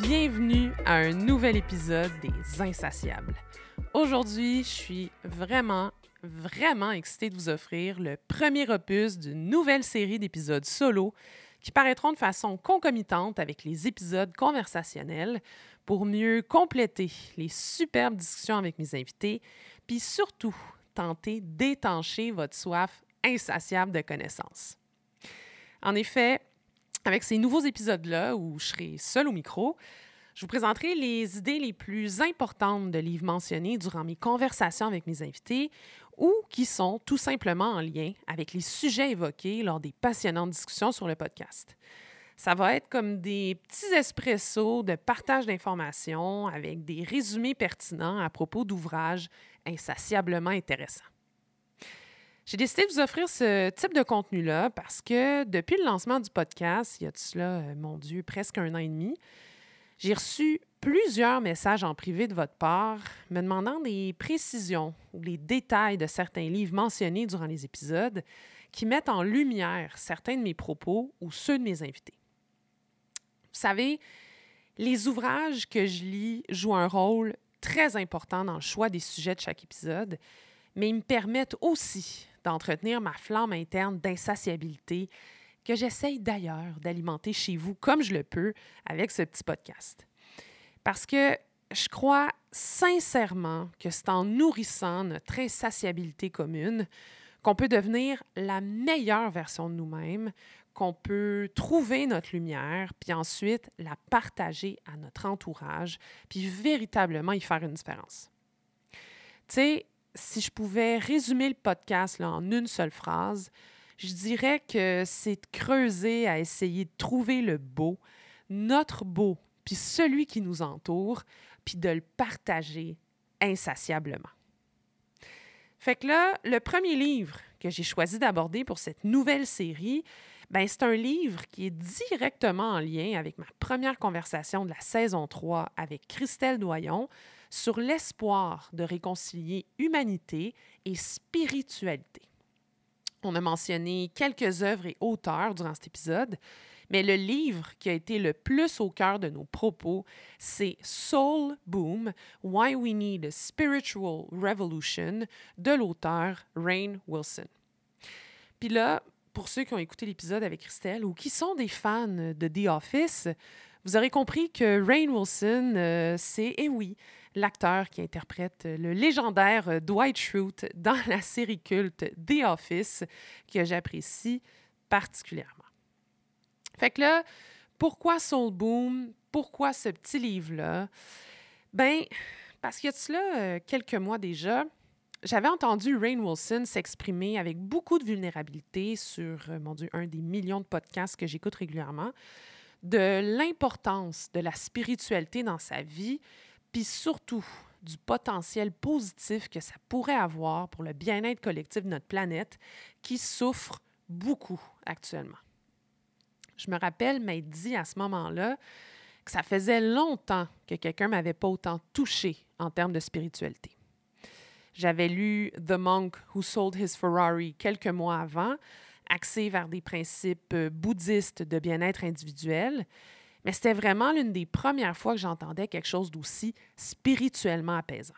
Bienvenue à un nouvel épisode des Insatiables. Aujourd'hui, je suis vraiment, vraiment excitée de vous offrir le premier opus d'une nouvelle série d'épisodes solo qui paraîtront de façon concomitante avec les épisodes conversationnels pour mieux compléter les superbes discussions avec mes invités, puis surtout tenter d'étancher votre soif insatiable de connaissances. En effet, avec ces nouveaux épisodes-là, où je serai seul au micro, je vous présenterai les idées les plus importantes de livres mentionnés durant mes conversations avec mes invités ou qui sont tout simplement en lien avec les sujets évoqués lors des passionnantes discussions sur le podcast. Ça va être comme des petits espressos de partage d'informations avec des résumés pertinents à propos d'ouvrages insatiablement intéressants. J'ai décidé de vous offrir ce type de contenu-là parce que depuis le lancement du podcast, il y a de cela, euh, mon Dieu, presque un an et demi, j'ai reçu plusieurs messages en privé de votre part me demandant des précisions ou les détails de certains livres mentionnés durant les épisodes qui mettent en lumière certains de mes propos ou ceux de mes invités. Vous savez, les ouvrages que je lis jouent un rôle très important dans le choix des sujets de chaque épisode, mais ils me permettent aussi d'entretenir ma flamme interne d'insatiabilité que j'essaye d'ailleurs d'alimenter chez vous comme je le peux avec ce petit podcast. Parce que je crois sincèrement que c'est en nourrissant notre insatiabilité commune qu'on peut devenir la meilleure version de nous-mêmes, qu'on peut trouver notre lumière, puis ensuite la partager à notre entourage, puis véritablement y faire une différence. Tu sais, si je pouvais résumer le podcast là, en une seule phrase, je dirais que c'est de creuser à essayer de trouver le beau, notre beau, puis celui qui nous entoure, puis de le partager insatiablement. Fait que là, le premier livre que j'ai choisi d'aborder pour cette nouvelle série, ben c'est un livre qui est directement en lien avec ma première conversation de la saison 3 avec Christelle Doyon sur l'espoir de réconcilier humanité et spiritualité. On a mentionné quelques œuvres et auteurs durant cet épisode, mais le livre qui a été le plus au cœur de nos propos, c'est Soul Boom, Why We Need a Spiritual Revolution de l'auteur Rain Wilson. Puis là, pour ceux qui ont écouté l'épisode avec Christelle ou qui sont des fans de The Office, vous aurez compris que Rain Wilson, euh, c'est, eh oui, l'acteur qui interprète le légendaire Dwight Schrute dans la série culte The Office, que j'apprécie particulièrement. Fait que là, pourquoi Soul Boom? Pourquoi ce petit livre-là? Ben, parce qu'il y a de cela euh, quelques mois déjà, j'avais entendu Rain Wilson s'exprimer avec beaucoup de vulnérabilité sur, euh, mon Dieu, un des millions de podcasts que j'écoute régulièrement, de l'importance de la spiritualité dans sa vie, puis surtout du potentiel positif que ça pourrait avoir pour le bien-être collectif de notre planète qui souffre beaucoup actuellement. Je me rappelle m'être dit à ce moment-là que ça faisait longtemps que quelqu'un m'avait pas autant touché en termes de spiritualité. J'avais lu The Monk Who Sold His Ferrari quelques mois avant, axé vers des principes bouddhistes de bien-être individuel, mais c'était vraiment l'une des premières fois que j'entendais quelque chose d'aussi spirituellement apaisant.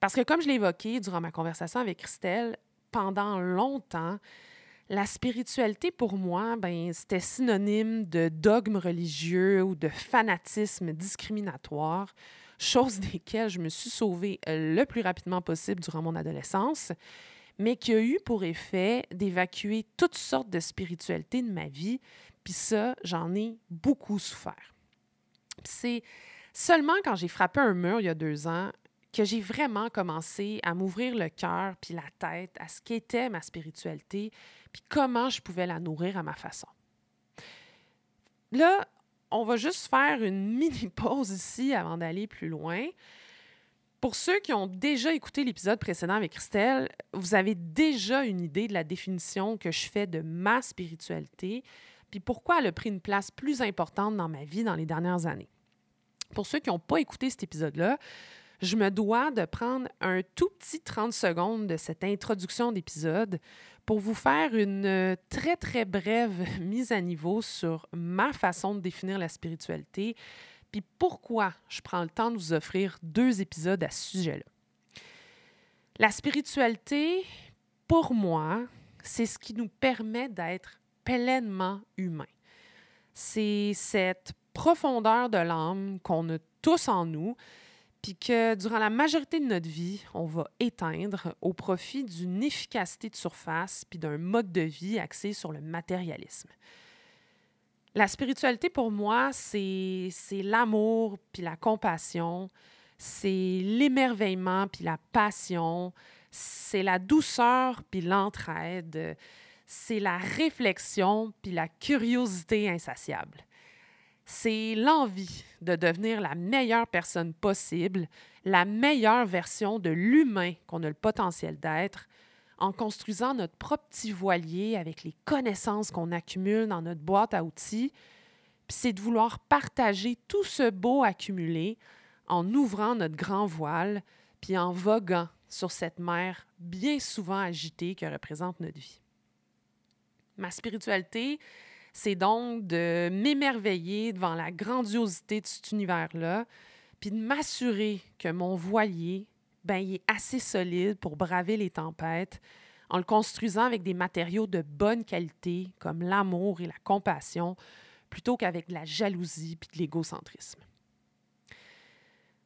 Parce que comme je l'ai évoqué durant ma conversation avec Christelle, pendant longtemps, la spiritualité pour moi, ben, c'était synonyme de dogme religieux ou de fanatisme discriminatoire, chose desquelles je me suis sauvée le plus rapidement possible durant mon adolescence, mais qui a eu pour effet d'évacuer toutes sortes de spiritualités de ma vie, puis ça, j'en ai beaucoup souffert. C'est seulement quand j'ai frappé un mur il y a deux ans que j'ai vraiment commencé à m'ouvrir le cœur puis la tête à ce qu'était ma spiritualité, puis comment je pouvais la nourrir à ma façon. Là, on va juste faire une mini pause ici avant d'aller plus loin. Pour ceux qui ont déjà écouté l'épisode précédent avec Christelle, vous avez déjà une idée de la définition que je fais de ma spiritualité, puis pourquoi elle a pris une place plus importante dans ma vie dans les dernières années? Pour ceux qui n'ont pas écouté cet épisode-là, je me dois de prendre un tout petit 30 secondes de cette introduction d'épisode pour vous faire une euh, très, très brève mise à niveau sur ma façon de définir la spiritualité, puis pourquoi je prends le temps de vous offrir deux épisodes à ce sujet-là. La spiritualité, pour moi, c'est ce qui nous permet d'être pleinement humains. C'est cette profondeur de l'âme qu'on a tous en nous, puis que durant la majorité de notre vie, on va éteindre au profit d'une efficacité de surface puis d'un mode de vie axé sur le matérialisme. La spiritualité, pour moi, c'est l'amour puis la compassion, c'est l'émerveillement puis la passion, c'est la douceur puis l'entraide, c'est la réflexion puis la curiosité insatiable c'est l'envie de devenir la meilleure personne possible, la meilleure version de l'humain qu'on a le potentiel d'être, en construisant notre propre petit voilier avec les connaissances qu'on accumule dans notre boîte à outils. Puis c'est de vouloir partager tout ce beau accumulé en ouvrant notre grand voile, puis en voguant sur cette mer bien souvent agitée que représente notre vie. Ma spiritualité, c'est donc de m'émerveiller devant la grandiosité de cet univers-là, puis de m'assurer que mon voilier, ben, il est assez solide pour braver les tempêtes en le construisant avec des matériaux de bonne qualité comme l'amour et la compassion, plutôt qu'avec la jalousie puis de l'égocentrisme.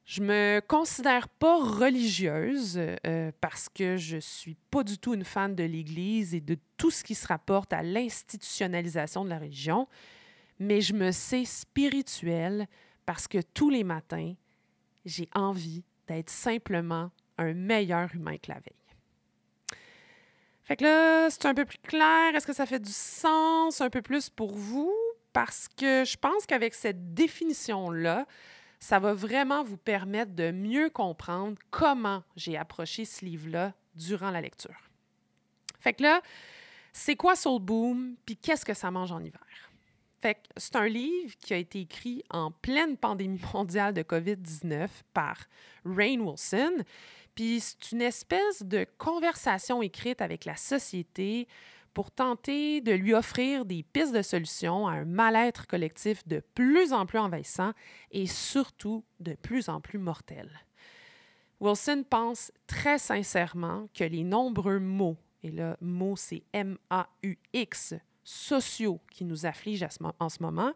Je me considère pas religieuse euh, parce que je suis pas du tout une fan de l'Église et de tout ce qui se rapporte à l'institutionnalisation de la religion, mais je me sais spirituelle parce que tous les matins, j'ai envie d'être simplement un meilleur humain que la veille. Fait que là, c'est un peu plus clair. Est-ce que ça fait du sens un peu plus pour vous? Parce que je pense qu'avec cette définition-là, ça va vraiment vous permettre de mieux comprendre comment j'ai approché ce livre-là durant la lecture. Fait que là, c'est quoi Soul Boom, puis qu'est-ce que ça mange en hiver? Fait que c'est un livre qui a été écrit en pleine pandémie mondiale de COVID-19 par Rain Wilson, puis c'est une espèce de conversation écrite avec la société pour tenter de lui offrir des pistes de solutions à un mal-être collectif de plus en plus envahissant et surtout de plus en plus mortel. Wilson pense très sincèrement que les nombreux mots, et le mot c'est M-A-U-X, sociaux qui nous affligent en ce moment,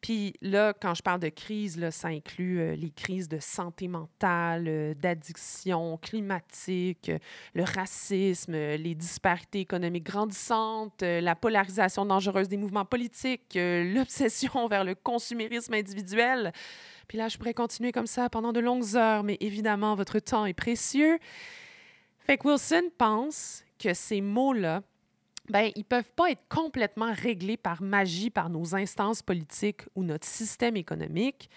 puis là, quand je parle de crise, là, ça inclut euh, les crises de santé mentale, euh, d'addiction climatique, euh, le racisme, les disparités économiques grandissantes, la polarisation dangereuse des mouvements politiques, l'obsession vers le consumérisme individuel. Puis là, je pourrais continuer comme ça pendant de longues heures, mais évidemment, votre temps est précieux. Fait que Wilson pense que ces mots-là ben, ils ne peuvent pas être complètement réglés par magie par nos instances politiques ou notre système économique,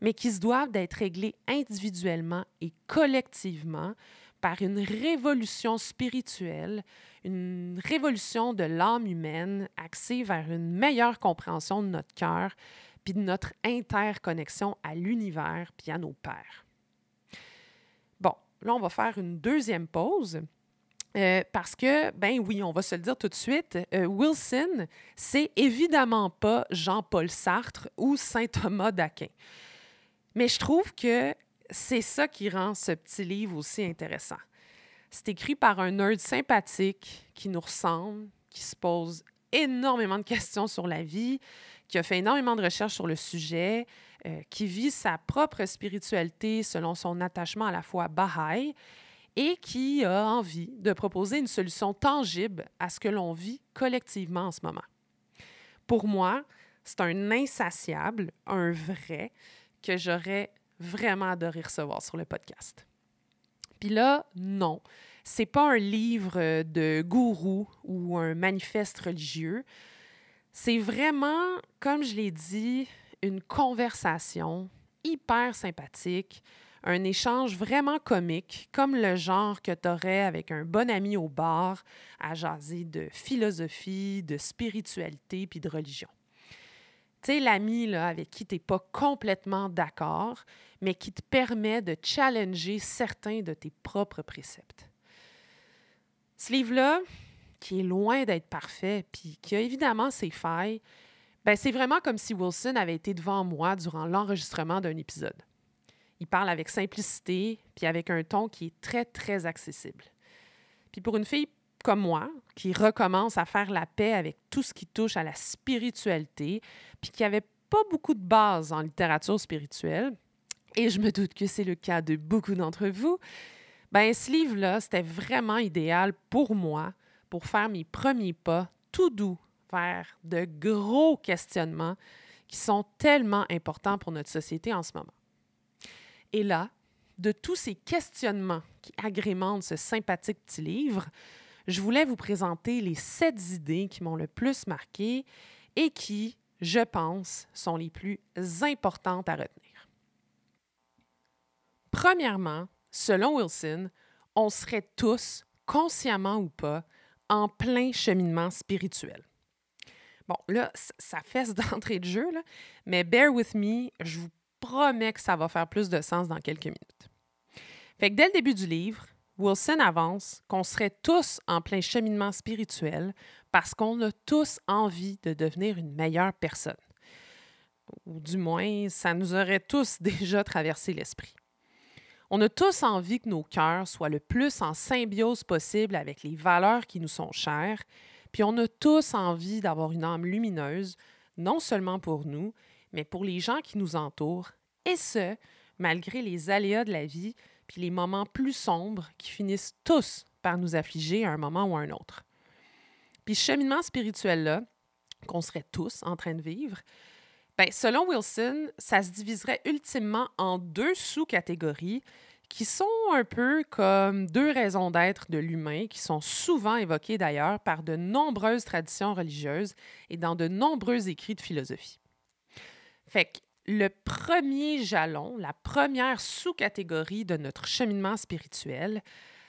mais qui se doivent d'être réglés individuellement et collectivement par une révolution spirituelle, une révolution de l'âme humaine axée vers une meilleure compréhension de notre cœur, puis de notre interconnexion à l'univers, puis à nos pères. Bon, là, on va faire une deuxième pause. Euh, parce que, ben oui, on va se le dire tout de suite, euh, Wilson, c'est évidemment pas Jean-Paul Sartre ou Saint Thomas d'Aquin. Mais je trouve que c'est ça qui rend ce petit livre aussi intéressant. C'est écrit par un nerd sympathique qui nous ressemble, qui se pose énormément de questions sur la vie, qui a fait énormément de recherches sur le sujet, euh, qui vit sa propre spiritualité selon son attachement à la foi Baha'i et qui a envie de proposer une solution tangible à ce que l'on vit collectivement en ce moment. Pour moi, c'est un insatiable, un vrai, que j'aurais vraiment adoré recevoir sur le podcast. Puis là, non, c'est pas un livre de gourou ou un manifeste religieux. C'est vraiment, comme je l'ai dit, une conversation hyper sympathique un échange vraiment comique, comme le genre que tu aurais avec un bon ami au bar à jaser de philosophie, de spiritualité puis de religion. Tu sais, l'ami avec qui tu n'es pas complètement d'accord, mais qui te permet de challenger certains de tes propres préceptes. Ce livre-là, qui est loin d'être parfait, puis qui a évidemment ses failles, ben c'est vraiment comme si Wilson avait été devant moi durant l'enregistrement d'un épisode. Il parle avec simplicité, puis avec un ton qui est très, très accessible. Puis pour une fille comme moi, qui recommence à faire la paix avec tout ce qui touche à la spiritualité, puis qui n'avait pas beaucoup de base en littérature spirituelle, et je me doute que c'est le cas de beaucoup d'entre vous, ben ce livre-là, c'était vraiment idéal pour moi pour faire mes premiers pas tout doux vers de gros questionnements qui sont tellement importants pour notre société en ce moment. Et là, de tous ces questionnements qui agrémentent ce sympathique petit livre, je voulais vous présenter les sept idées qui m'ont le plus marqué et qui, je pense, sont les plus importantes à retenir. Premièrement, selon Wilson, on serait tous, consciemment ou pas, en plein cheminement spirituel. Bon, là, ça fesse d'entrée de jeu, là, mais bear with me, je vous promets que ça va faire plus de sens dans quelques minutes. Fait que dès le début du livre, Wilson avance qu'on serait tous en plein cheminement spirituel parce qu'on a tous envie de devenir une meilleure personne. Ou du moins, ça nous aurait tous déjà traversé l'esprit. On a tous envie que nos cœurs soient le plus en symbiose possible avec les valeurs qui nous sont chères, puis on a tous envie d'avoir une âme lumineuse, non seulement pour nous, mais pour les gens qui nous entourent, et ce, malgré les aléas de la vie, puis les moments plus sombres qui finissent tous par nous affliger à un moment ou à un autre. Puis ce cheminement spirituel-là, qu'on serait tous en train de vivre, bien, selon Wilson, ça se diviserait ultimement en deux sous-catégories qui sont un peu comme deux raisons d'être de l'humain, qui sont souvent évoquées d'ailleurs par de nombreuses traditions religieuses et dans de nombreux écrits de philosophie. Fait que le premier jalon, la première sous-catégorie de notre cheminement spirituel,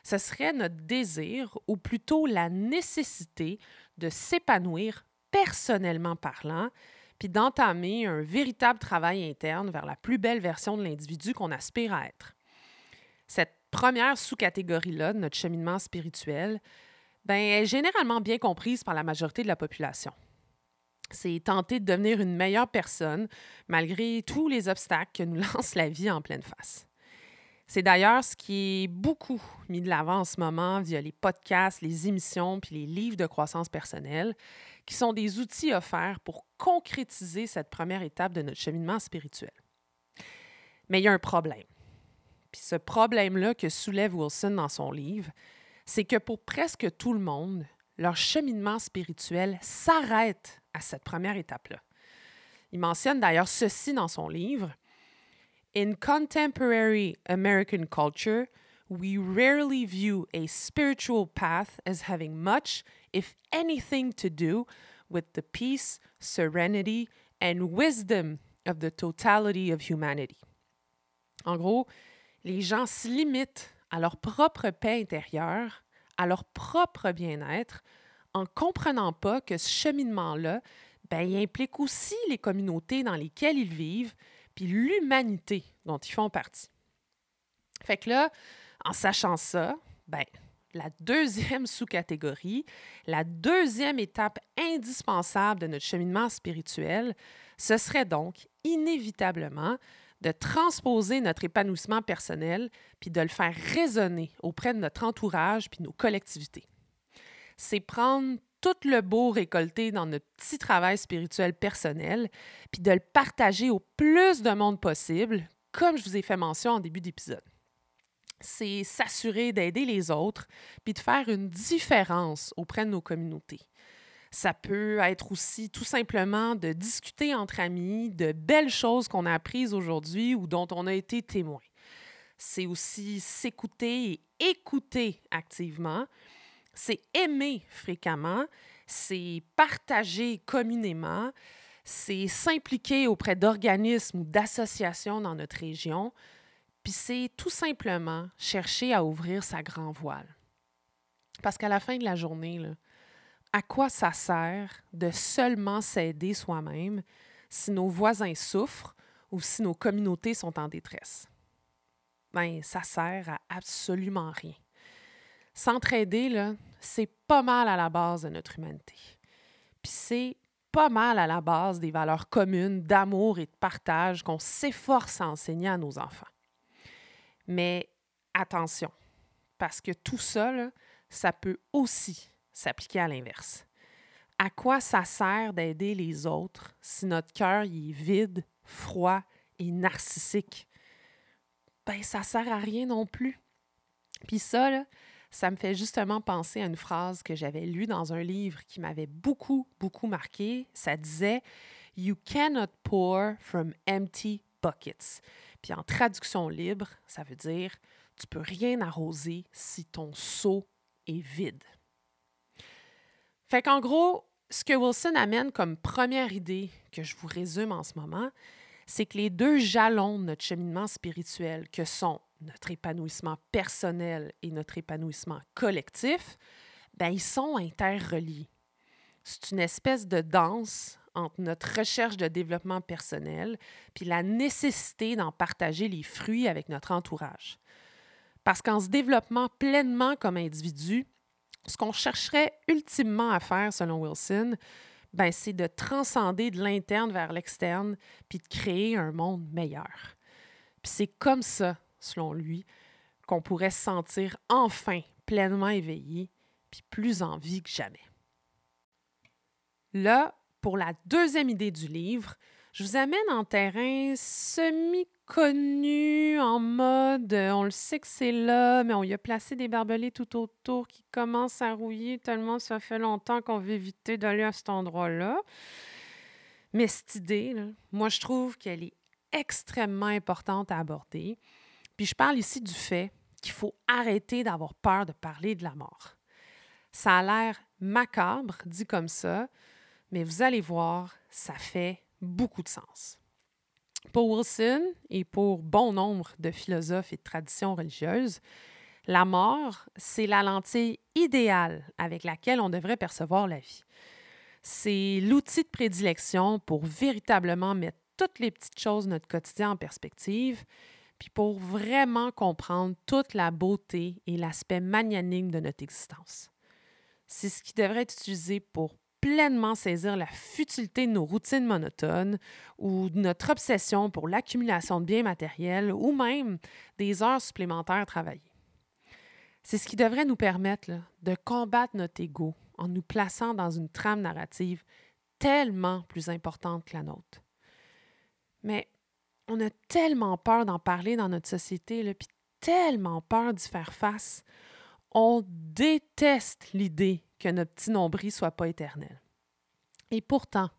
ce serait notre désir, ou plutôt la nécessité de s'épanouir personnellement parlant, puis d'entamer un véritable travail interne vers la plus belle version de l'individu qu'on aspire à être. Cette première sous-catégorie-là de notre cheminement spirituel ben, est généralement bien comprise par la majorité de la population c'est tenter de devenir une meilleure personne malgré tous les obstacles que nous lance la vie en pleine face. C'est d'ailleurs ce qui est beaucoup mis de l'avant en ce moment via les podcasts, les émissions puis les livres de croissance personnelle, qui sont des outils offerts pour concrétiser cette première étape de notre cheminement spirituel. Mais il y a un problème. Puis ce problème-là que soulève Wilson dans son livre, c'est que pour presque tout le monde, leur cheminement spirituel s'arrête à cette première étape-là. Il mentionne d'ailleurs ceci dans son livre. In contemporary American culture, we rarely view a spiritual path as having much, if anything, to do with the peace, serenity, and wisdom of the totality of humanity. En gros, les gens se limitent à leur propre paix intérieure, à leur propre bien-être, en comprenant pas que ce cheminement-là, ben, implique aussi les communautés dans lesquelles ils vivent, puis l'humanité dont ils font partie. Fait que là, en sachant ça, ben, la deuxième sous-catégorie, la deuxième étape indispensable de notre cheminement spirituel, ce serait donc inévitablement de transposer notre épanouissement personnel puis de le faire résonner auprès de notre entourage puis nos collectivités c'est prendre tout le beau récolté dans notre petit travail spirituel personnel, puis de le partager au plus de monde possible, comme je vous ai fait mention en début d'épisode. C'est s'assurer d'aider les autres, puis de faire une différence auprès de nos communautés. Ça peut être aussi tout simplement de discuter entre amis de belles choses qu'on a apprises aujourd'hui ou dont on a été témoin. C'est aussi s'écouter et écouter activement, c'est aimer fréquemment, c'est partager communément, c'est s'impliquer auprès d'organismes ou d'associations dans notre région, puis c'est tout simplement chercher à ouvrir sa grand voile. Parce qu'à la fin de la journée, à quoi ça sert de seulement s'aider soi-même si nos voisins souffrent ou si nos communautés sont en détresse? Ben, ça sert à absolument rien S'entraider, là, c'est pas mal à la base de notre humanité. Puis c'est pas mal à la base des valeurs communes d'amour et de partage qu'on s'efforce à enseigner à nos enfants. Mais attention, parce que tout ça, ça peut aussi s'appliquer à l'inverse. À quoi ça sert d'aider les autres si notre cœur est vide, froid et narcissique? Ben, ça sert à rien non plus. Puis ça, ça me fait justement penser à une phrase que j'avais lue dans un livre qui m'avait beaucoup, beaucoup marqué. Ça disait You cannot pour from empty buckets. Puis en traduction libre, ça veut dire Tu peux rien arroser si ton seau est vide. Fait qu'en gros, ce que Wilson amène comme première idée que je vous résume en ce moment, c'est que les deux jalons de notre cheminement spirituel, que sont notre épanouissement personnel et notre épanouissement collectif, ben, ils sont interreliés. C'est une espèce de danse entre notre recherche de développement personnel puis la nécessité d'en partager les fruits avec notre entourage. Parce qu'en se développant pleinement comme individu, ce qu'on chercherait ultimement à faire, selon Wilson, ben, c'est de transcender de l'interne vers l'externe puis de créer un monde meilleur. Puis c'est comme ça selon lui, qu'on pourrait se sentir enfin pleinement éveillé puis plus en vie que jamais. Là, pour la deuxième idée du livre, je vous amène en terrain semi-connu, en mode euh, on le sait que c'est là, mais on y a placé des barbelés tout autour qui commencent à rouiller tellement ça fait longtemps qu'on veut éviter d'aller à cet endroit-là. Mais cette idée, moi, je trouve qu'elle est extrêmement importante à aborder puis je parle ici du fait qu'il faut arrêter d'avoir peur de parler de la mort. Ça a l'air macabre, dit comme ça, mais vous allez voir, ça fait beaucoup de sens. Pour Wilson et pour bon nombre de philosophes et de traditions religieuses, la mort, c'est la lentille idéale avec laquelle on devrait percevoir la vie. C'est l'outil de prédilection pour véritablement mettre toutes les petites choses de notre quotidien en perspective puis pour vraiment comprendre toute la beauté et l'aspect magnanime de notre existence. C'est ce qui devrait être utilisé pour pleinement saisir la futilité de nos routines monotones ou de notre obsession pour l'accumulation de biens matériels ou même des heures supplémentaires travaillées. C'est ce qui devrait nous permettre de combattre notre ego en nous plaçant dans une trame narrative tellement plus importante que la nôtre. Mais on a tellement peur d'en parler dans notre société, puis tellement peur d'y faire face. On déteste l'idée que notre petit nombril soit pas éternel. Et pourtant,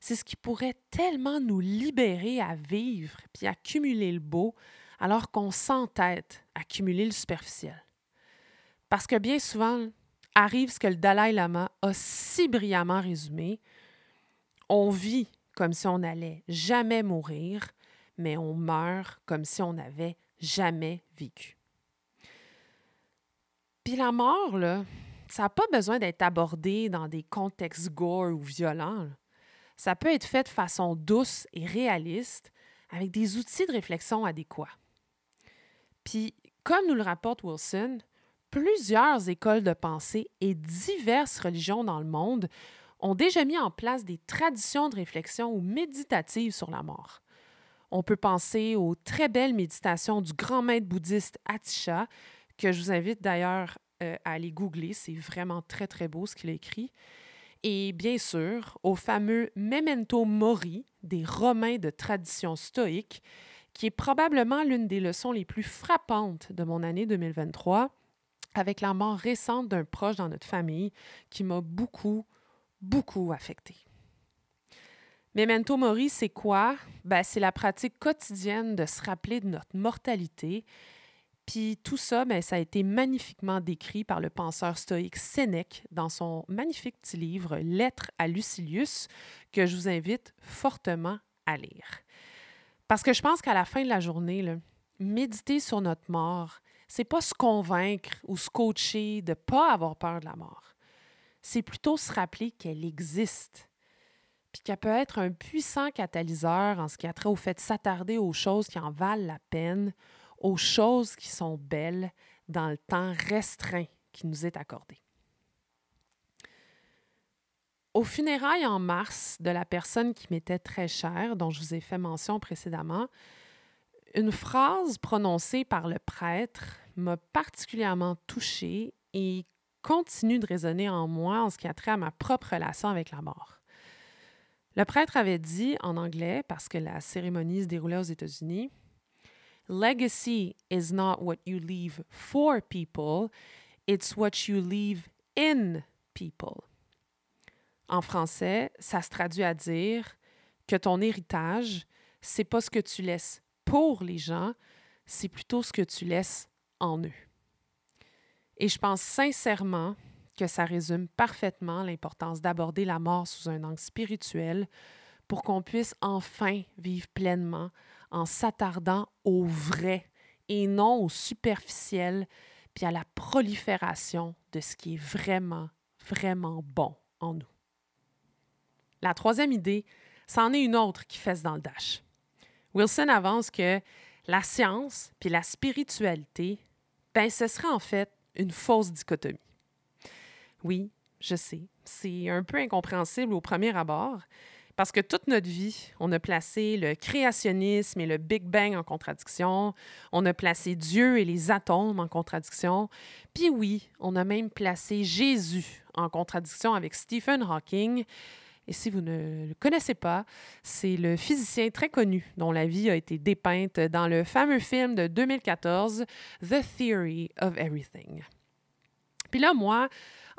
c'est ce qui pourrait tellement nous libérer à vivre puis accumuler le beau, alors qu'on s'entête à accumuler le superficiel. Parce que bien souvent, arrive ce que le Dalai Lama a si brillamment résumé. On vit comme si on n'allait jamais mourir, mais on meurt comme si on n'avait jamais vécu. Puis la mort, là, ça n'a pas besoin d'être abordé dans des contextes gore ou violents. Ça peut être fait de façon douce et réaliste, avec des outils de réflexion adéquats. Puis, comme nous le rapporte Wilson, plusieurs écoles de pensée et diverses religions dans le monde ont déjà mis en place des traditions de réflexion ou méditatives sur la mort. On peut penser aux très belles méditations du grand maître bouddhiste Atisha, que je vous invite d'ailleurs euh, à aller googler. C'est vraiment très, très beau ce qu'il a écrit. Et bien sûr, au fameux Memento Mori des Romains de tradition stoïque, qui est probablement l'une des leçons les plus frappantes de mon année 2023, avec la mort récente d'un proche dans notre famille qui m'a beaucoup, beaucoup affectée. Memento Mori, c'est quoi? Ben, c'est la pratique quotidienne de se rappeler de notre mortalité. Puis tout ça, ben, ça a été magnifiquement décrit par le penseur stoïque Sénèque dans son magnifique petit livre Lettres à Lucilius, que je vous invite fortement à lire. Parce que je pense qu'à la fin de la journée, méditer sur notre mort, c'est pas se convaincre ou se coacher de pas avoir peur de la mort. C'est plutôt se rappeler qu'elle existe puis qu'elle peut être un puissant catalyseur en ce qui a trait au fait de s'attarder aux choses qui en valent la peine, aux choses qui sont belles dans le temps restreint qui nous est accordé. Au funérailles en mars de la personne qui m'était très chère, dont je vous ai fait mention précédemment, une phrase prononcée par le prêtre m'a particulièrement touchée et continue de résonner en moi en ce qui a trait à ma propre relation avec la mort. Le prêtre avait dit en anglais, parce que la cérémonie se déroulait aux États-Unis, Legacy is not what you leave for people, it's what you leave in people. En français, ça se traduit à dire que ton héritage, c'est pas ce que tu laisses pour les gens, c'est plutôt ce que tu laisses en eux. Et je pense sincèrement que ça résume parfaitement l'importance d'aborder la mort sous un angle spirituel pour qu'on puisse enfin vivre pleinement en s'attardant au vrai et non au superficiel, puis à la prolifération de ce qui est vraiment, vraiment bon en nous. La troisième idée, c'en est une autre qui fesse dans le dash. Wilson avance que la science puis la spiritualité, ben, ce serait en fait une fausse dichotomie. Oui, je sais, c'est un peu incompréhensible au premier abord, parce que toute notre vie, on a placé le créationnisme et le Big Bang en contradiction, on a placé Dieu et les atomes en contradiction, puis oui, on a même placé Jésus en contradiction avec Stephen Hawking, et si vous ne le connaissez pas, c'est le physicien très connu dont la vie a été dépeinte dans le fameux film de 2014, The Theory of Everything. Puis là, moi,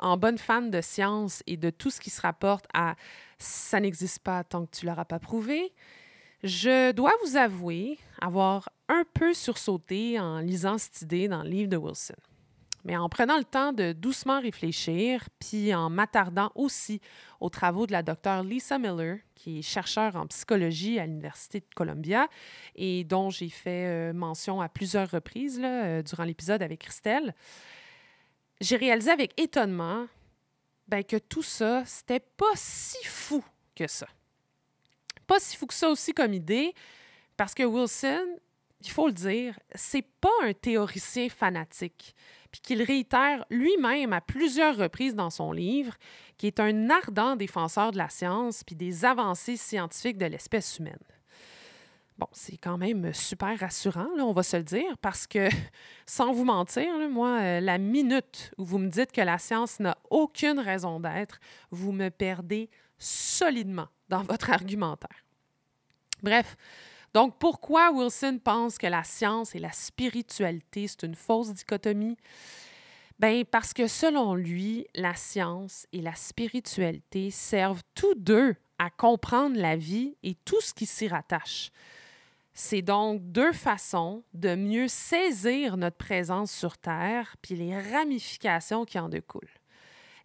en bonne fan de science et de tout ce qui se rapporte à ça n'existe pas tant que tu l'auras pas prouvé, je dois vous avouer avoir un peu sursauté en lisant cette idée dans le livre de Wilson. Mais en prenant le temps de doucement réfléchir, puis en m'attardant aussi aux travaux de la docteure Lisa Miller, qui est chercheure en psychologie à l'Université de Columbia et dont j'ai fait euh, mention à plusieurs reprises euh, durant l'épisode avec Christelle, j'ai réalisé avec étonnement ben, que tout ça, c'était pas si fou que ça. Pas si fou que ça aussi comme idée, parce que Wilson, il faut le dire, c'est pas un théoricien fanatique puis qu'il réitère lui-même à plusieurs reprises dans son livre, qui est un ardent défenseur de la science puis des avancées scientifiques de l'espèce humaine. Bon, c'est quand même super rassurant, on va se le dire, parce que, sans vous mentir, moi, euh, la minute où vous me dites que la science n'a aucune raison d'être, vous me perdez solidement dans votre argumentaire. Bref, donc, pourquoi Wilson pense que la science et la spiritualité, c'est une fausse dichotomie? Bien, parce que selon lui, la science et la spiritualité servent tous deux à comprendre la vie et tout ce qui s'y rattache. C'est donc deux façons de mieux saisir notre présence sur Terre puis les ramifications qui en découlent.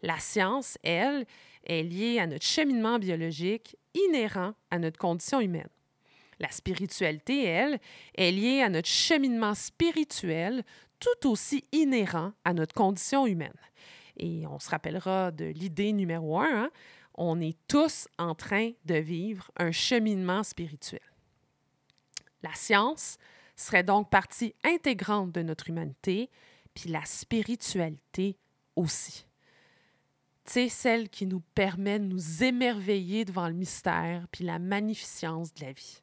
La science, elle, est liée à notre cheminement biologique inhérent à notre condition humaine. La spiritualité, elle, est liée à notre cheminement spirituel tout aussi inhérent à notre condition humaine. Et on se rappellera de l'idée numéro un, hein. on est tous en train de vivre un cheminement spirituel. La science serait donc partie intégrante de notre humanité, puis la spiritualité aussi. C'est celle qui nous permet de nous émerveiller devant le mystère puis la magnificence de la vie.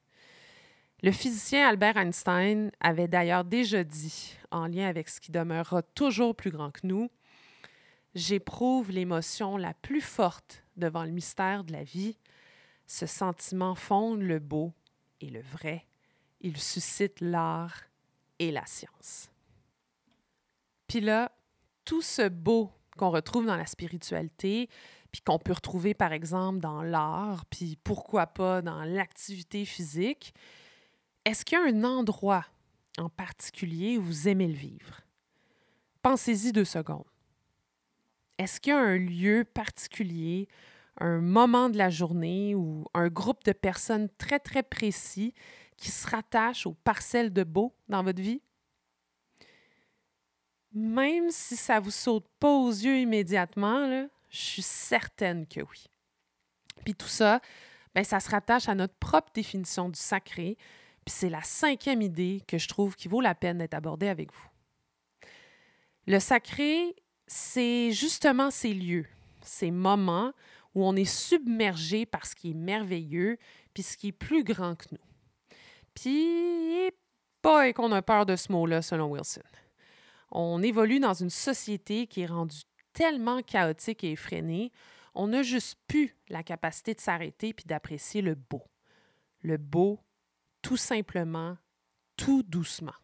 Le physicien Albert Einstein avait d'ailleurs déjà dit, en lien avec ce qui demeurera toujours plus grand que nous, J'éprouve l'émotion la plus forte devant le mystère de la vie. Ce sentiment fonde le beau et le vrai. Il suscite l'art et la science. Puis là, tout ce beau qu'on retrouve dans la spiritualité, puis qu'on peut retrouver par exemple dans l'art, puis pourquoi pas dans l'activité physique, est-ce qu'il y a un endroit en particulier où vous aimez le vivre? Pensez-y deux secondes. Est-ce qu'il y a un lieu particulier, un moment de la journée ou un groupe de personnes très, très précis qui se rattachent aux parcelles de beau dans votre vie? Même si ça ne vous saute pas aux yeux immédiatement, je suis certaine que oui. Puis tout ça, ben, ça se rattache à notre propre définition du sacré, puis c'est la cinquième idée que je trouve qui vaut la peine d'être abordée avec vous. Le sacré, c'est justement ces lieux, ces moments où on est submergé par ce qui est merveilleux, puis ce qui est plus grand que nous. Puis, pas qu'on a peur de ce mot-là, selon Wilson. On évolue dans une société qui est rendue tellement chaotique et effrénée, on n'a juste plus la capacité de s'arrêter puis d'apprécier le beau. Le beau, tout simplement, tout doucement.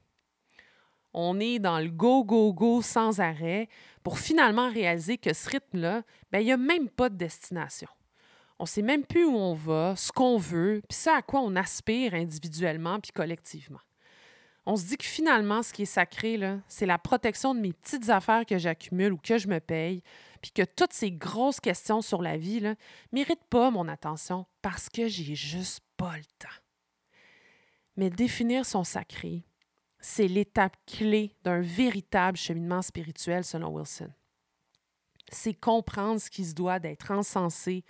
On est dans le go, go, go sans arrêt pour finalement réaliser que ce rythme-là, ben, il n'y a même pas de destination. On sait même plus où on va, ce qu'on veut, puis ce à quoi on aspire individuellement puis collectivement. On se dit que finalement, ce qui est sacré, c'est la protection de mes petites affaires que j'accumule ou que je me paye, puis que toutes ces grosses questions sur la vie ne méritent pas mon attention parce que j'ai juste pas le temps. Mais définir son sacré, c'est l'étape clé d'un véritable cheminement spirituel selon Wilson. C'est comprendre ce qui se doit d'être encensé,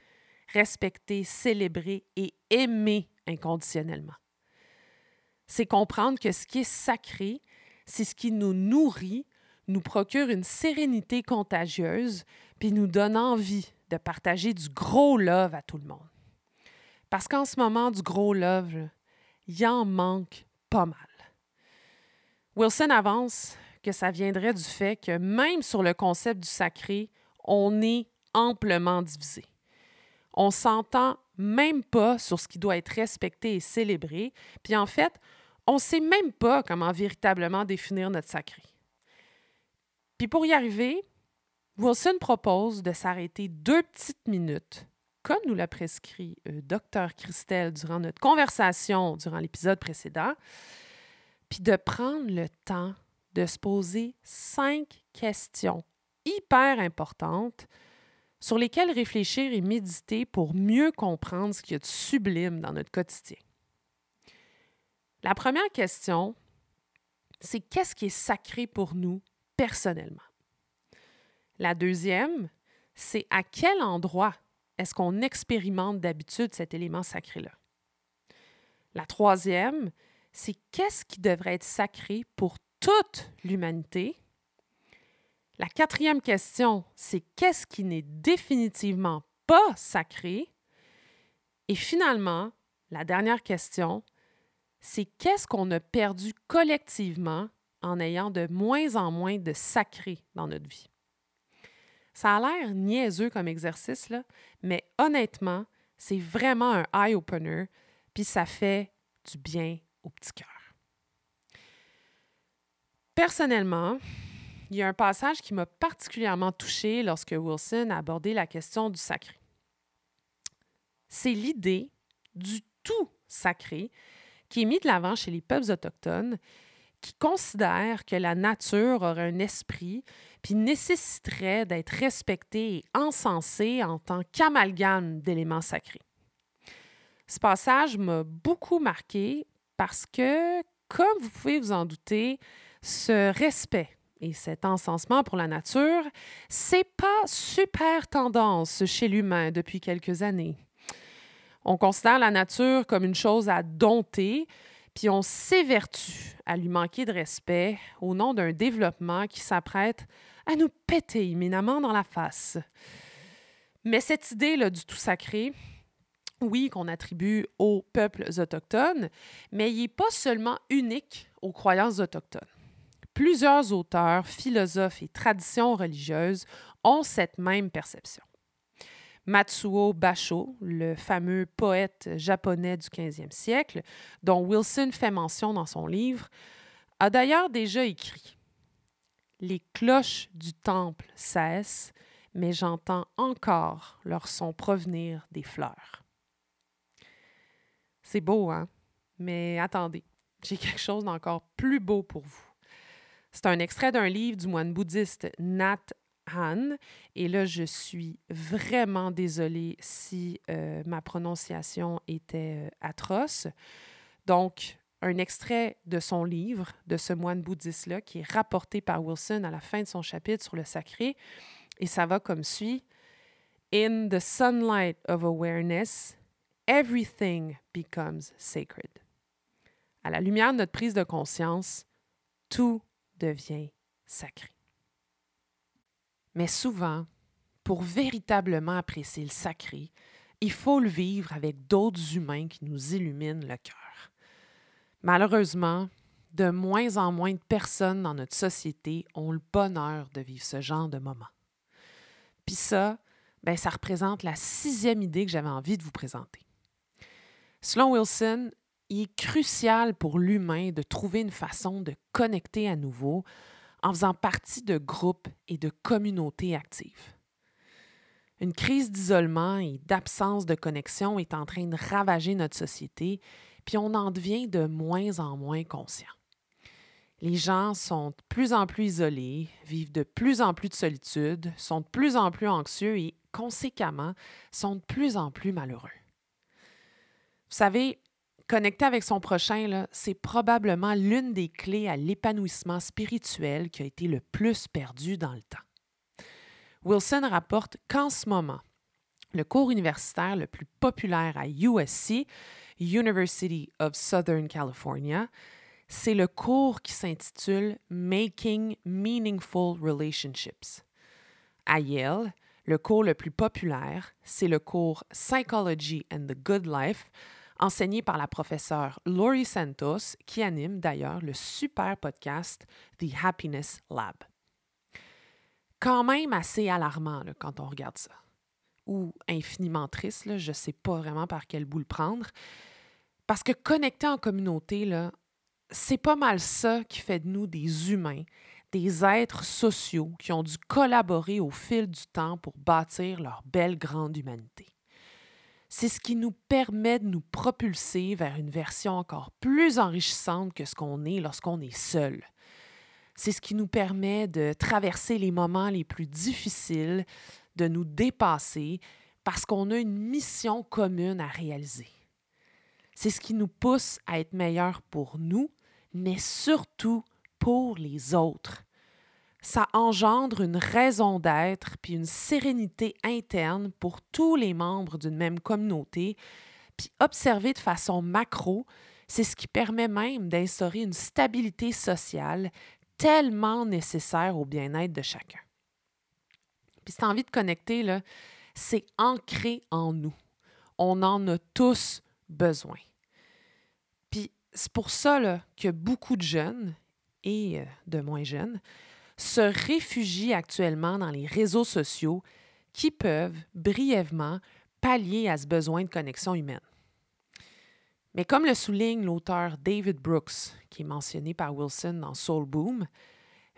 respecté, célébré et aimé inconditionnellement. C'est comprendre que ce qui est sacré, c'est ce qui nous nourrit, nous procure une sérénité contagieuse, puis nous donne envie de partager du gros love à tout le monde. Parce qu'en ce moment, du gros love, il en manque pas mal. Wilson avance que ça viendrait du fait que même sur le concept du sacré, on est amplement divisé. On s'entend même pas sur ce qui doit être respecté et célébré, puis en fait, on ne sait même pas comment véritablement définir notre sacré. Puis pour y arriver, Wilson propose de s'arrêter deux petites minutes, comme nous l'a prescrit euh, Dr Christelle durant notre conversation durant l'épisode précédent, puis de prendre le temps de se poser cinq questions hyper importantes sur lesquelles réfléchir et méditer pour mieux comprendre ce qu'il y a de sublime dans notre quotidien. La première question, c'est qu'est-ce qui est sacré pour nous personnellement? La deuxième, c'est à quel endroit est-ce qu'on expérimente d'habitude cet élément sacré-là? La troisième, c'est qu'est-ce qui devrait être sacré pour toute l'humanité? La quatrième question, c'est qu'est-ce qui n'est définitivement pas sacré? Et finalement, la dernière question, c'est qu'est-ce qu'on a perdu collectivement en ayant de moins en moins de sacré dans notre vie? Ça a l'air niaiseux comme exercice, mais honnêtement, c'est vraiment un eye-opener, puis ça fait du bien au petit cœur. Personnellement, il y a un passage qui m'a particulièrement touchée lorsque Wilson a abordé la question du sacré. C'est l'idée du tout sacré qui est mis de l'avant chez les peuples autochtones qui considèrent que la nature aurait un esprit puis nécessiterait d'être respectée et encensée en tant qu'amalgame d'éléments sacrés. Ce passage m'a beaucoup marqué parce que, comme vous pouvez vous en douter, ce respect et cet encensement pour la nature, c'est pas super tendance chez l'humain depuis quelques années. On considère la nature comme une chose à dompter, puis on s'évertue à lui manquer de respect au nom d'un développement qui s'apprête à nous péter imminemment dans la face. Mais cette idée là, du tout sacré, oui, qu'on attribue aux peuples autochtones, mais il n'est pas seulement unique aux croyances autochtones. Plusieurs auteurs, philosophes et traditions religieuses ont cette même perception. Matsuo Basho, le fameux poète japonais du 15e siècle, dont Wilson fait mention dans son livre, a d'ailleurs déjà écrit Les cloches du temple cessent, mais j'entends encore leur son provenir des fleurs. C'est beau, hein? Mais attendez, j'ai quelque chose d'encore plus beau pour vous. C'est un extrait d'un livre du moine bouddhiste Nat Han. Et là, je suis vraiment désolée si euh, ma prononciation était euh, atroce. Donc, un extrait de son livre, de ce moine bouddhiste-là, qui est rapporté par Wilson à la fin de son chapitre sur le sacré. Et ça va comme suit. In the sunlight of awareness, everything becomes sacred. À la lumière de notre prise de conscience, tout devient sacré. Mais souvent, pour véritablement apprécier le sacré, il faut le vivre avec d'autres humains qui nous illuminent le cœur. Malheureusement, de moins en moins de personnes dans notre société ont le bonheur de vivre ce genre de moment. Puis ça, ben, ça représente la sixième idée que j'avais envie de vous présenter. Selon Wilson, il est crucial pour l'humain de trouver une façon de connecter à nouveau en faisant partie de groupes et de communautés actives. Une crise d'isolement et d'absence de connexion est en train de ravager notre société, puis on en devient de moins en moins conscient. Les gens sont de plus en plus isolés, vivent de plus en plus de solitude, sont de plus en plus anxieux et, conséquemment, sont de plus en plus malheureux. Vous savez, connecter avec son prochain, c'est probablement l'une des clés à l'épanouissement spirituel qui a été le plus perdu dans le temps. Wilson rapporte qu'en ce moment, le cours universitaire le plus populaire à USC, University of Southern California, c'est le cours qui s'intitule Making Meaningful Relationships. À Yale, le cours le plus populaire, c'est le cours Psychology and the Good Life, enseigné par la professeure Laurie Santos, qui anime d'ailleurs le super podcast The Happiness Lab. Quand même assez alarmant quand on regarde ça, ou infiniment triste, je ne sais pas vraiment par quel bout le prendre, parce que connecter en communauté, c'est pas mal ça qui fait de nous des humains, des êtres sociaux qui ont dû collaborer au fil du temps pour bâtir leur belle grande humanité. C'est ce qui nous permet de nous propulser vers une version encore plus enrichissante que ce qu'on est lorsqu'on est seul. C'est ce qui nous permet de traverser les moments les plus difficiles, de nous dépasser parce qu'on a une mission commune à réaliser. C'est ce qui nous pousse à être meilleurs pour nous, mais surtout pour les autres. Ça engendre une raison d'être puis une sérénité interne pour tous les membres d'une même communauté. Puis observer de façon macro, c'est ce qui permet même d'instaurer une stabilité sociale tellement nécessaire au bien-être de chacun. Puis cette envie de connecter, là, c'est ancré en nous. On en a tous besoin. C'est pour ça que beaucoup de jeunes et euh, de moins jeunes se réfugient actuellement dans les réseaux sociaux qui peuvent brièvement pallier à ce besoin de connexion humaine. Mais comme le souligne l'auteur David Brooks, qui est mentionné par Wilson dans Soul Boom,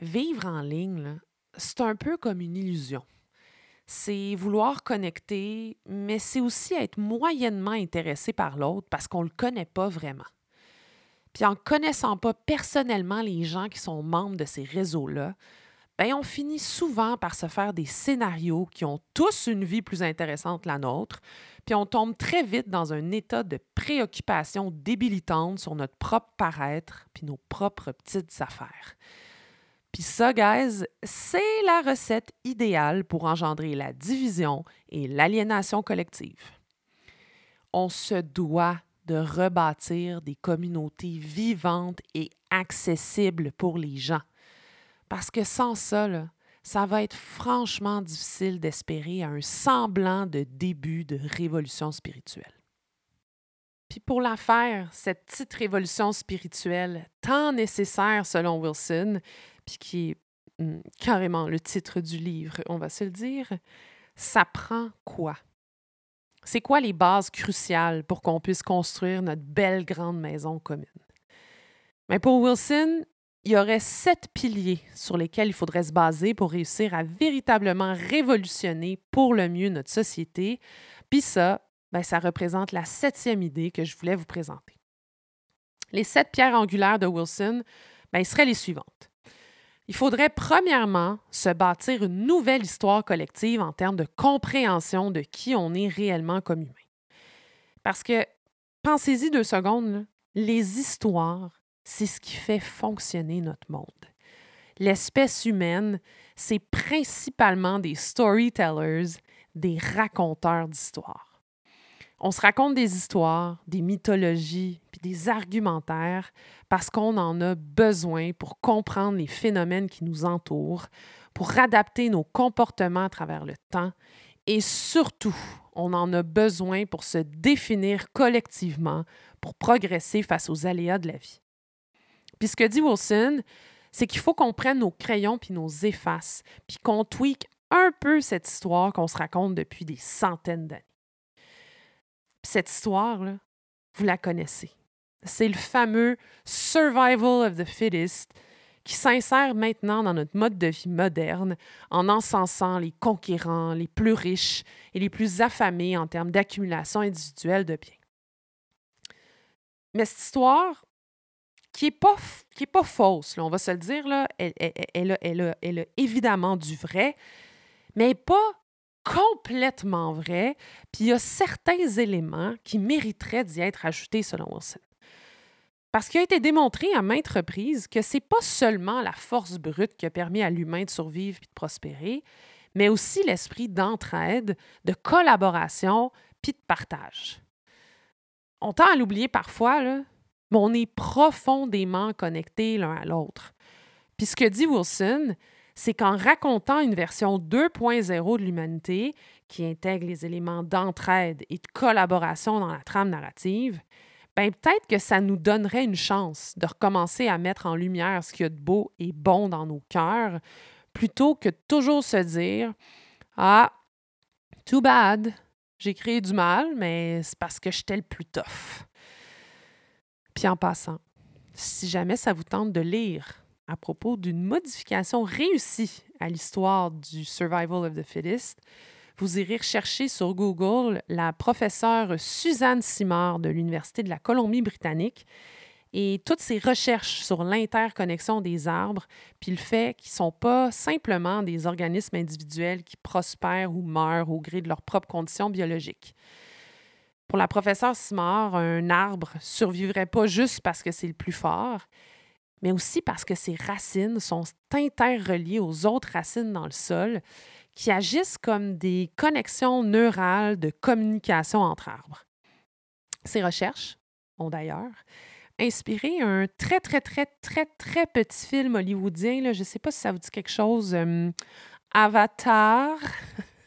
vivre en ligne, c'est un peu comme une illusion. C'est vouloir connecter, mais c'est aussi être moyennement intéressé par l'autre parce qu'on ne le connaît pas vraiment. Puis en connaissant pas personnellement les gens qui sont membres de ces réseaux-là, ben on finit souvent par se faire des scénarios qui ont tous une vie plus intéressante que la nôtre, puis on tombe très vite dans un état de préoccupation débilitante sur notre propre paraître puis nos propres petites affaires. Puis ça, guys, c'est la recette idéale pour engendrer la division et l'aliénation collective. On se doit de rebâtir des communautés vivantes et accessibles pour les gens. Parce que sans ça, ça va être franchement difficile d'espérer un semblant de début de révolution spirituelle. Puis pour la faire, cette petite révolution spirituelle, tant nécessaire selon Wilson, puis qui est hum, carrément le titre du livre, on va se le dire, ça prend quoi? C'est quoi les bases cruciales pour qu'on puisse construire notre belle grande maison commune? Mais pour Wilson, il y aurait sept piliers sur lesquels il faudrait se baser pour réussir à véritablement révolutionner pour le mieux notre société. Puis ça, ben, ça représente la septième idée que je voulais vous présenter. Les sept pierres angulaires de Wilson ben, seraient les suivantes. Il faudrait premièrement se bâtir une nouvelle histoire collective en termes de compréhension de qui on est réellement comme humain. Parce que, pensez-y deux secondes, les histoires, c'est ce qui fait fonctionner notre monde. L'espèce humaine, c'est principalement des storytellers, des raconteurs d'histoires. On se raconte des histoires, des mythologies, puis des argumentaires parce qu'on en a besoin pour comprendre les phénomènes qui nous entourent, pour adapter nos comportements à travers le temps et surtout, on en a besoin pour se définir collectivement, pour progresser face aux aléas de la vie. Puis ce que dit Wilson, c'est qu'il faut qu'on prenne nos crayons puis nos effaces, puis qu'on tweak un peu cette histoire qu'on se raconte depuis des centaines d'années. Cette histoire, là, vous la connaissez. C'est le fameux survival of the fittest qui s'insère maintenant dans notre mode de vie moderne en encensant les conquérants, les plus riches et les plus affamés en termes d'accumulation individuelle de biens. Mais cette histoire, qui n'est pas, fausse, on va se le dire, là, elle, elle a évidemment du vrai, mais pas complètement vrai, puis il y a certains éléments qui mériteraient d'y être ajoutés selon Wilson. Parce qu'il a été démontré à maintes reprises que c'est pas seulement la force brute qui a permis à l'humain de survivre et de prospérer, mais aussi l'esprit d'entraide, de collaboration puis de partage. On tend à l'oublier parfois, là, mais on est profondément connectés l'un à l'autre. Puis ce que dit Wilson, c'est qu'en racontant une version 2.0 de l'humanité qui intègre les éléments d'entraide et de collaboration dans la trame narrative, ben peut-être que ça nous donnerait une chance de recommencer à mettre en lumière ce qu'il y a de beau et bon dans nos cœurs, plutôt que toujours se dire Ah, too bad, j'ai créé du mal, mais c'est parce que j'étais le plus tough. Puis en passant, si jamais ça vous tente de lire à propos d'une modification réussie à l'histoire du Survival of the Fittest, vous irez rechercher sur Google la professeure Suzanne Simard de l'Université de la Colombie-Britannique et toutes ses recherches sur l'interconnexion des arbres, puis le fait qu'ils ne sont pas simplement des organismes individuels qui prospèrent ou meurent au gré de leurs propres conditions biologiques. Pour la professeure Simard, un arbre survivrait pas juste parce que c'est le plus fort, mais aussi parce que ses racines sont interreliées aux autres racines dans le sol qui agissent comme des connexions neurales de communication entre arbres. Ces recherches ont d'ailleurs inspiré un très, très, très, très, très petit film hollywoodien. Je ne sais pas si ça vous dit quelque chose. Euh, Avatar.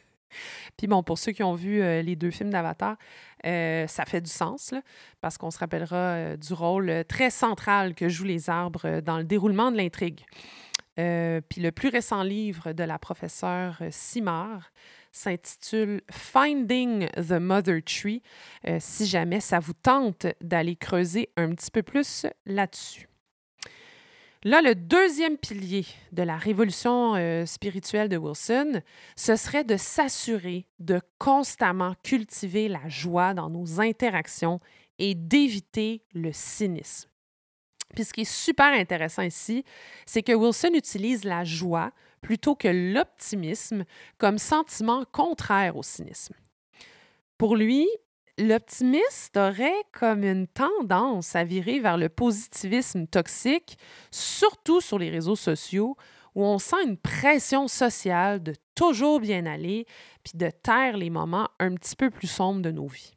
Puis bon, pour ceux qui ont vu euh, les deux films d'Avatar, euh, ça fait du sens, parce qu'on se rappellera du rôle très central que jouent les arbres dans le déroulement de l'intrigue. Euh, puis le plus récent livre de la professeure euh, Simard s'intitule Finding the Mother Tree, euh, si jamais ça vous tente d'aller creuser un petit peu plus là-dessus. Là, le deuxième pilier de la révolution spirituelle de Wilson, ce serait de s'assurer de constamment cultiver la joie dans nos interactions et d'éviter le cynisme. Puis ce qui est super intéressant ici, c'est que Wilson utilise la joie plutôt que l'optimisme comme sentiment contraire au cynisme. Pour lui, l'optimiste aurait comme une tendance à virer vers le positivisme toxique, surtout sur les réseaux sociaux, où on sent une pression sociale de toujours bien aller, puis de taire les moments un petit peu plus sombres de nos vies.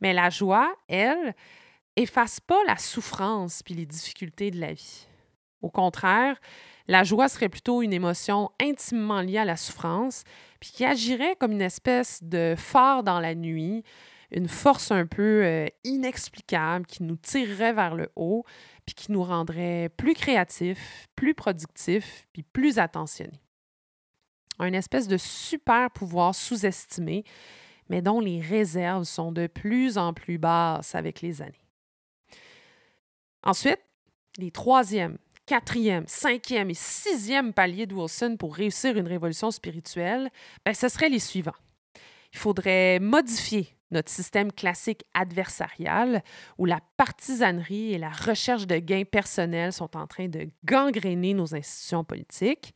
Mais la joie, elle, efface pas la souffrance puis les difficultés de la vie. Au contraire, la joie serait plutôt une émotion intimement liée à la souffrance, puis qui agirait comme une espèce de phare dans la nuit, une force un peu euh, inexplicable qui nous tirerait vers le haut, puis qui nous rendrait plus créatifs, plus productifs, puis plus attentionnés. Un espèce de super pouvoir sous-estimé, mais dont les réserves sont de plus en plus basses avec les années. Ensuite, les troisième, quatrième, cinquième et sixième paliers de Wilson pour réussir une révolution spirituelle, ben, ce seraient les suivants. Il faudrait modifier notre système classique adversarial où la partisanerie et la recherche de gains personnels sont en train de gangréner nos institutions politiques.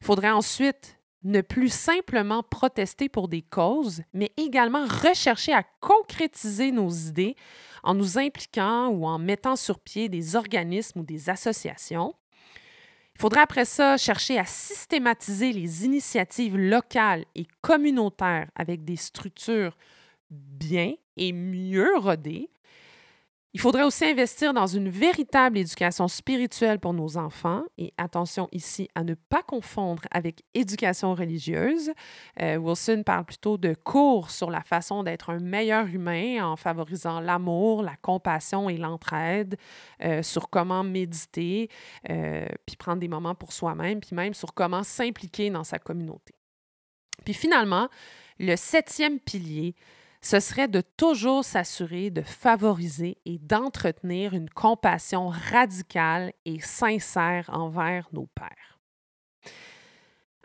Il faudrait ensuite ne plus simplement protester pour des causes, mais également rechercher à concrétiser nos idées en nous impliquant ou en mettant sur pied des organismes ou des associations. Il faudrait après ça chercher à systématiser les initiatives locales et communautaires avec des structures bien et mieux rodée, il faudrait aussi investir dans une véritable éducation spirituelle pour nos enfants. Et attention ici à ne pas confondre avec éducation religieuse. Euh, Wilson parle plutôt de cours sur la façon d'être un meilleur humain en favorisant l'amour, la compassion et l'entraide, euh, sur comment méditer, euh, puis prendre des moments pour soi-même, puis même sur comment s'impliquer dans sa communauté. Puis finalement, le septième pilier, ce serait de toujours s'assurer de favoriser et d'entretenir une compassion radicale et sincère envers nos pères.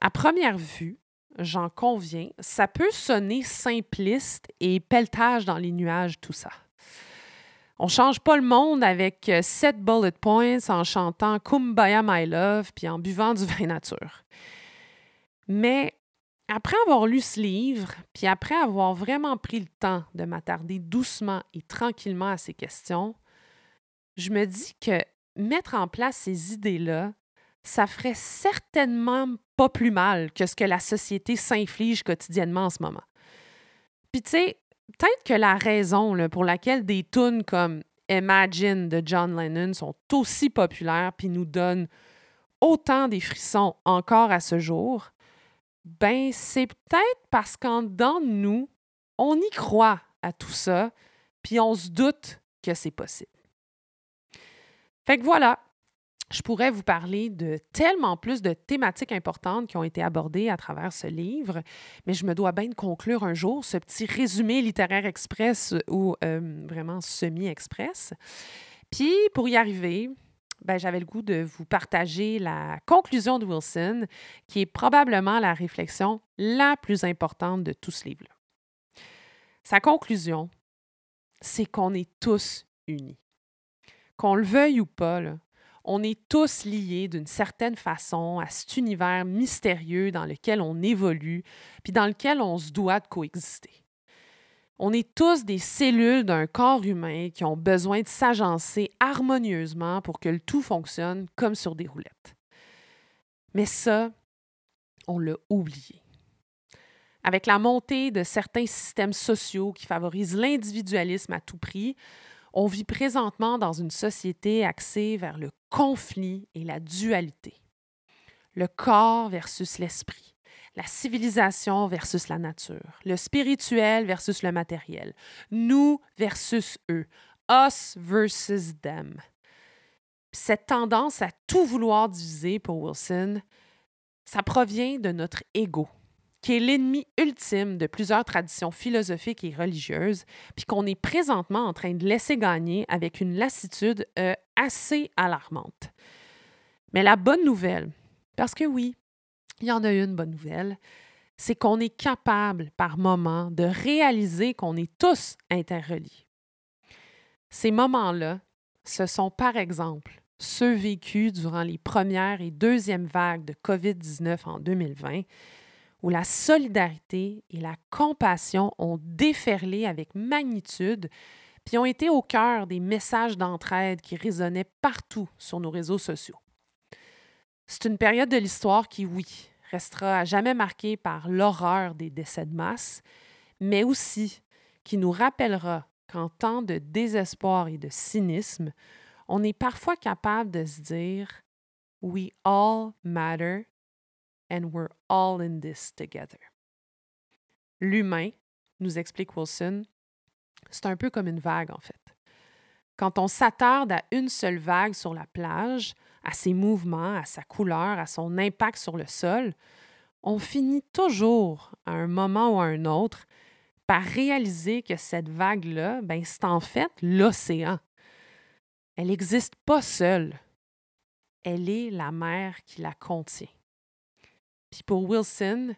À première vue, j'en conviens, ça peut sonner simpliste et pelletage dans les nuages, tout ça. On ne change pas le monde avec sept bullet points en chantant Kumbaya My Love puis en buvant du vin nature. Mais après avoir lu ce livre, puis après avoir vraiment pris le temps de m'attarder doucement et tranquillement à ces questions, je me dis que mettre en place ces idées-là, ça ferait certainement pas plus mal que ce que la société s'inflige quotidiennement en ce moment. Puis tu sais, peut-être que la raison pour laquelle des tunes comme Imagine de John Lennon sont aussi populaires puis nous donnent autant des frissons encore à ce jour, ben, c'est peut-être parce qu'en dedans de nous, on y croit à tout ça, puis on se doute que c'est possible. Fait que voilà, je pourrais vous parler de tellement plus de thématiques importantes qui ont été abordées à travers ce livre, mais je me dois bien de conclure un jour ce petit résumé littéraire express ou euh, vraiment semi-express. Puis pour y arriver, ben, j'avais le goût de vous partager la conclusion de Wilson, qui est probablement la réflexion la plus importante de tout ce livre-là. Sa conclusion, c'est qu'on est tous unis. Qu'on le veuille ou pas, on est tous liés d'une certaine façon à cet univers mystérieux dans lequel on évolue, puis dans lequel on se doit de coexister. On est tous des cellules d'un corps humain qui ont besoin de s'agencer harmonieusement pour que le tout fonctionne comme sur des roulettes. Mais ça, on l'a oublié. Avec la montée de certains systèmes sociaux qui favorisent l'individualisme à tout prix, on vit présentement dans une société axée vers le conflit et la dualité. Le corps versus l'esprit la civilisation versus la nature, le spirituel versus le matériel, nous versus eux, us versus them. Cette tendance à tout vouloir diviser pour Wilson, ça provient de notre ego, qui est l'ennemi ultime de plusieurs traditions philosophiques et religieuses, puis qu'on est présentement en train de laisser gagner avec une lassitude euh, assez alarmante. Mais la bonne nouvelle, parce que oui, il y en a une bonne nouvelle, c'est qu'on est capable par moment de réaliser qu'on est tous interreliés. Ces moments-là, ce sont par exemple ceux vécus durant les premières et deuxièmes vagues de COVID-19 en 2020, où la solidarité et la compassion ont déferlé avec magnitude, puis ont été au cœur des messages d'entraide qui résonnaient partout sur nos réseaux sociaux. C'est une période de l'histoire qui, oui, restera à jamais marquée par l'horreur des décès de masse, mais aussi qui nous rappellera qu'en temps de désespoir et de cynisme, on est parfois capable de se dire We all matter and we're all in this together. L'humain, nous explique Wilson, c'est un peu comme une vague en fait. Quand on s'attarde à une seule vague sur la plage, à ses mouvements, à sa couleur, à son impact sur le sol, on finit toujours, à un moment ou à un autre, par réaliser que cette vague-là, ben, c'est en fait l'océan. Elle n'existe pas seule. Elle est la mer qui la contient. Puis pour Wilson,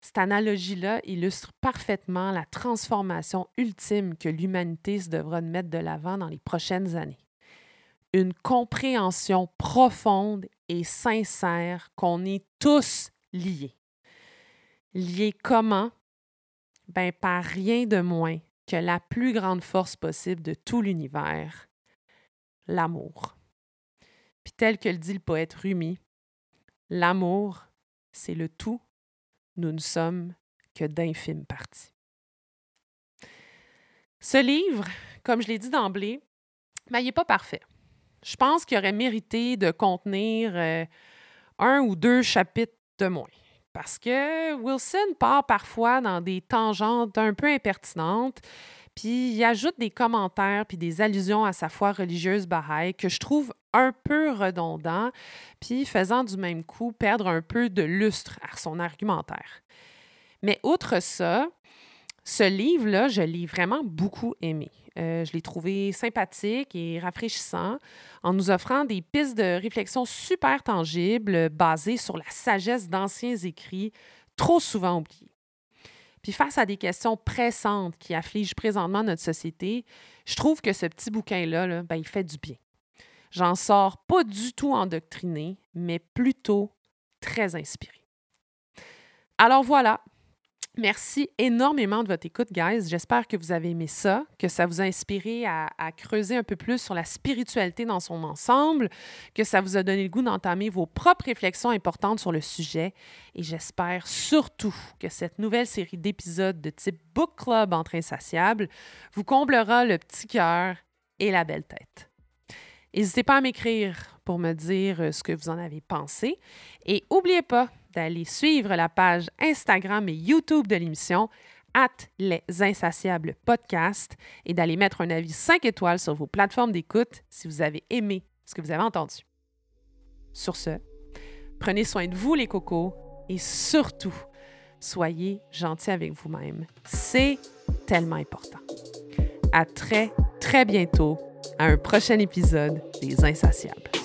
cette analogie-là illustre parfaitement la transformation ultime que l'humanité se devra mettre de l'avant dans les prochaines années. Une compréhension profonde et sincère qu'on est tous liés. Liés comment? Ben, par rien de moins que la plus grande force possible de tout l'univers, l'amour. Puis tel que le dit le poète Rumi, l'amour, c'est le tout nous ne sommes que d'infimes parties. Ce livre, comme je l'ai dit d'emblée, ben, il n'est pas parfait. Je pense qu'il aurait mérité de contenir euh, un ou deux chapitres de moins. Parce que Wilson part parfois dans des tangentes un peu impertinentes, puis il ajoute des commentaires puis des allusions à sa foi religieuse bahaï que je trouve un peu redondants, puis faisant du même coup perdre un peu de lustre à son argumentaire. Mais outre ça, ce livre-là, je l'ai vraiment beaucoup aimé. Euh, je l'ai trouvé sympathique et rafraîchissant en nous offrant des pistes de réflexion super tangibles basées sur la sagesse d'anciens écrits trop souvent oubliés. Puis face à des questions pressantes qui affligent présentement notre société, je trouve que ce petit bouquin-là, ben, il fait du bien. J'en sors pas du tout endoctriné, mais plutôt très inspiré. Alors voilà, Merci énormément de votre écoute, guys. J'espère que vous avez aimé ça, que ça vous a inspiré à, creuser un peu plus sur la spiritualité dans son ensemble, que ça vous a donné le goût d'entamer vos propres réflexions importantes sur le sujet. Et j'espère surtout que cette nouvelle série d'épisodes de type Book Club entre insatiables vous comblera le petit cœur et la belle tête. N'hésitez pas à m'écrire pour me dire euh, ce que vous en avez pensé. Et n'oubliez pas, d'aller suivre la page Instagram et YouTube de l'émission at les insatiables podcast et d'aller mettre un avis 5 étoiles sur vos plateformes d'écoute si vous avez aimé ce que vous avez entendu. Sur ce, prenez soin de vous les cocos et surtout, soyez gentils avec vous-même. C'est tellement important. À très, très bientôt à un prochain épisode des Insatiables.